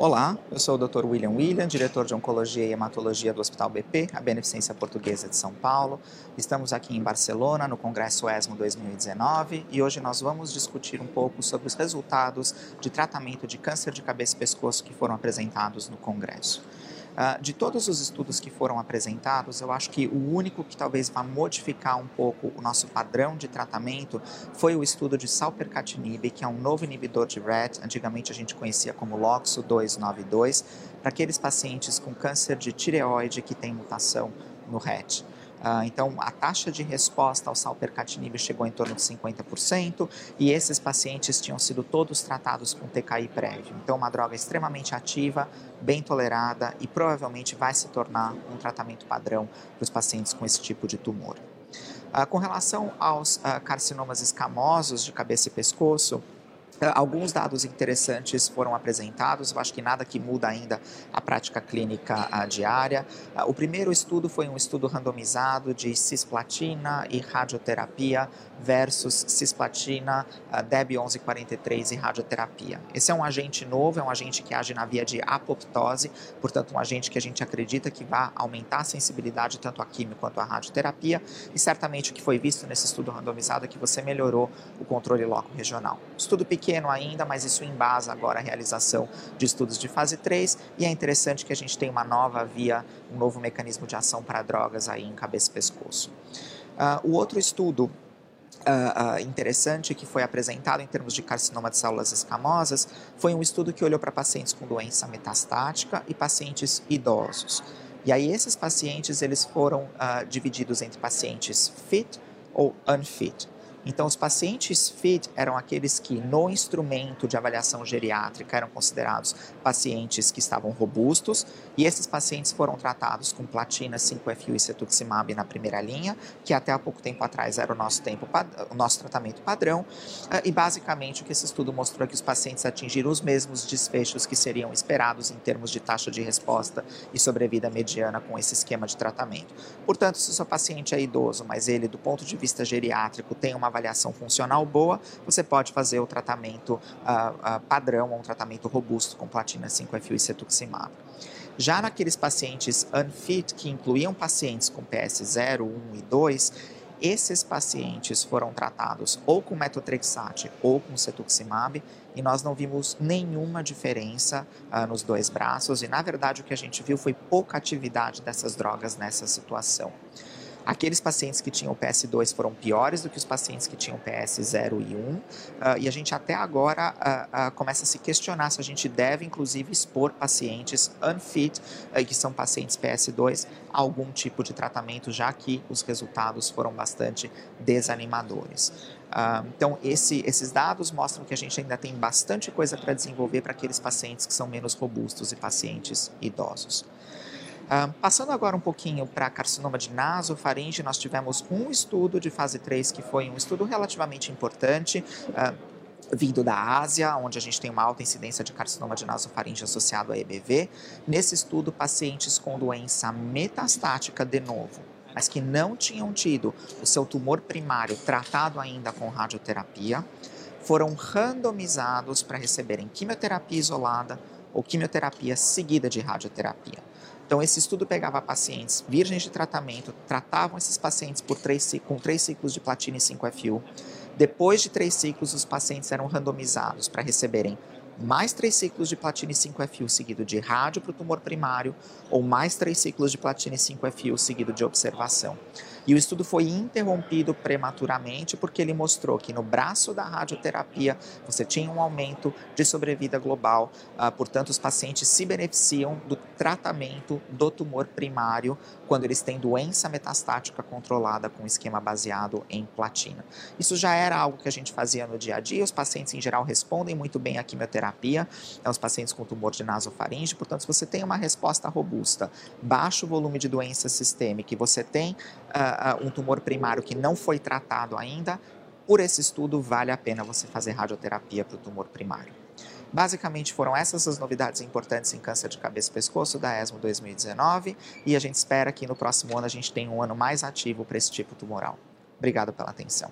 Olá, eu sou o Dr. William William, diretor de Oncologia e Hematologia do Hospital BP, a Beneficência Portuguesa de São Paulo. Estamos aqui em Barcelona, no Congresso ESMO 2019, e hoje nós vamos discutir um pouco sobre os resultados de tratamento de câncer de cabeça e pescoço que foram apresentados no Congresso. Uh, de todos os estudos que foram apresentados, eu acho que o único que talvez vá modificar um pouco o nosso padrão de tratamento foi o estudo de salpercatinib, que é um novo inibidor de RET, antigamente a gente conhecia como LOXO 292, para aqueles pacientes com câncer de tireoide que tem mutação no RET. Uh, então, a taxa de resposta ao salpercatinib chegou em torno de 50% e esses pacientes tinham sido todos tratados com TKI prévio. Então, uma droga extremamente ativa, bem tolerada e provavelmente vai se tornar um tratamento padrão para os pacientes com esse tipo de tumor. Uh, com relação aos uh, carcinomas escamosos de cabeça e pescoço, alguns dados interessantes foram apresentados, eu acho que nada que muda ainda a prática clínica a, diária. Ah, o primeiro estudo foi um estudo randomizado de cisplatina e radioterapia versus cisplatina, DEB 1143 e radioterapia. Esse é um agente novo, é um agente que age na via de apoptose, portanto um agente que a gente acredita que vai aumentar a sensibilidade tanto à quimio quanto à radioterapia e certamente o que foi visto nesse estudo randomizado é que você melhorou o controle loco regional. Estudo pequeno pequeno ainda, mas isso embasa agora a realização de estudos de fase 3 e é interessante que a gente tenha uma nova via, um novo mecanismo de ação para drogas aí em cabeça e pescoço. Uh, o outro estudo Uh, uh, interessante que foi apresentado em termos de carcinoma de células escamosas foi um estudo que olhou para pacientes com doença metastática e pacientes idosos. E aí esses pacientes eles foram uh, divididos entre pacientes fit ou unfit. Então, os pacientes FIT eram aqueles que, no instrumento de avaliação geriátrica, eram considerados pacientes que estavam robustos, e esses pacientes foram tratados com platina, 5-FU e cetuximab na primeira linha, que até há pouco tempo atrás era o nosso, tempo, o nosso tratamento padrão, ah, e basicamente o que esse estudo mostrou é que os pacientes atingiram os mesmos desfechos que seriam esperados em termos de taxa de resposta e sobrevida mediana com esse esquema de tratamento. Portanto, se o seu paciente é idoso, mas ele, do ponto de vista geriátrico, tem uma avaliação funcional boa, você pode fazer o tratamento uh, uh, padrão ou um tratamento robusto com platina 5-FU e cetuximab. Já naqueles pacientes unfit, que incluíam pacientes com PS 0, 1 e 2, esses pacientes foram tratados ou com metotrexate ou com cetuximab e nós não vimos nenhuma diferença uh, nos dois braços e na verdade o que a gente viu foi pouca atividade dessas drogas nessa situação. Aqueles pacientes que tinham PS2 foram piores do que os pacientes que tinham PS0 e 1, uh, ah, e a gente até agora uh, uh, começa a se questionar se a gente deve, inclusive, expor pacientes unfit, que são pacientes PS2, a algum tipo de tratamento, já que os resultados foram bastante desanimadores. então, esse, esses dados mostram que a gente ainda tem bastante coisa para desenvolver para aqueles pacientes que são menos robustos e pacientes idosos. Uh, passando agora um pouquinho para carcinoma de nasofaringe, nós tivemos um estudo de fase 3 que foi um estudo relativamente importante. Uh, vindo da Ásia, onde a gente tem uma alta incidência de carcinoma de nasofaringe associado a EBV. Nesse estudo, pacientes com doença metastática de novo, mas que não tinham tido o seu tumor primário tratado ainda com radioterapia, foram randomizados para receberem quimioterapia isolada ou quimioterapia seguida de radioterapia. Então, esse estudo pegava pacientes virgens de tratamento, tratavam esses pacientes por três, com três ciclos de platina e 5-FU. Depois de três ciclos, os pacientes eram randomizados para receberem mais três ciclos de platina e 5-FU seguido de rádio para o tumor primário, ou mais três ciclos de platina e 5-FU seguido de observação. E o estudo foi interrompido prematuramente porque ele mostrou que no braço da radioterapia você tinha um aumento de sobrevida global, uh, portanto, os pacientes se beneficiam do tratamento do tumor primário quando eles têm doença metastática controlada com esquema baseado em platina. Isso já era algo que a gente fazia no dia a dia, os pacientes em geral respondem muito bem à quimioterapia, é os pacientes com tumor de nasofaringe, portanto, se você tem uma resposta robusta, baixo volume de doença sistêmica e você tem uh, um tumor primário que não foi tratado ainda, por esse estudo vale a pena você fazer radioterapia para o tumor primário. Basicamente foram essas as novidades importantes em câncer de cabeça e pescoço da ESMO 2019 e a gente espera que no próximo ano a gente tenha um ano mais ativo para esse tipo tumoral. Obrigado pela atenção.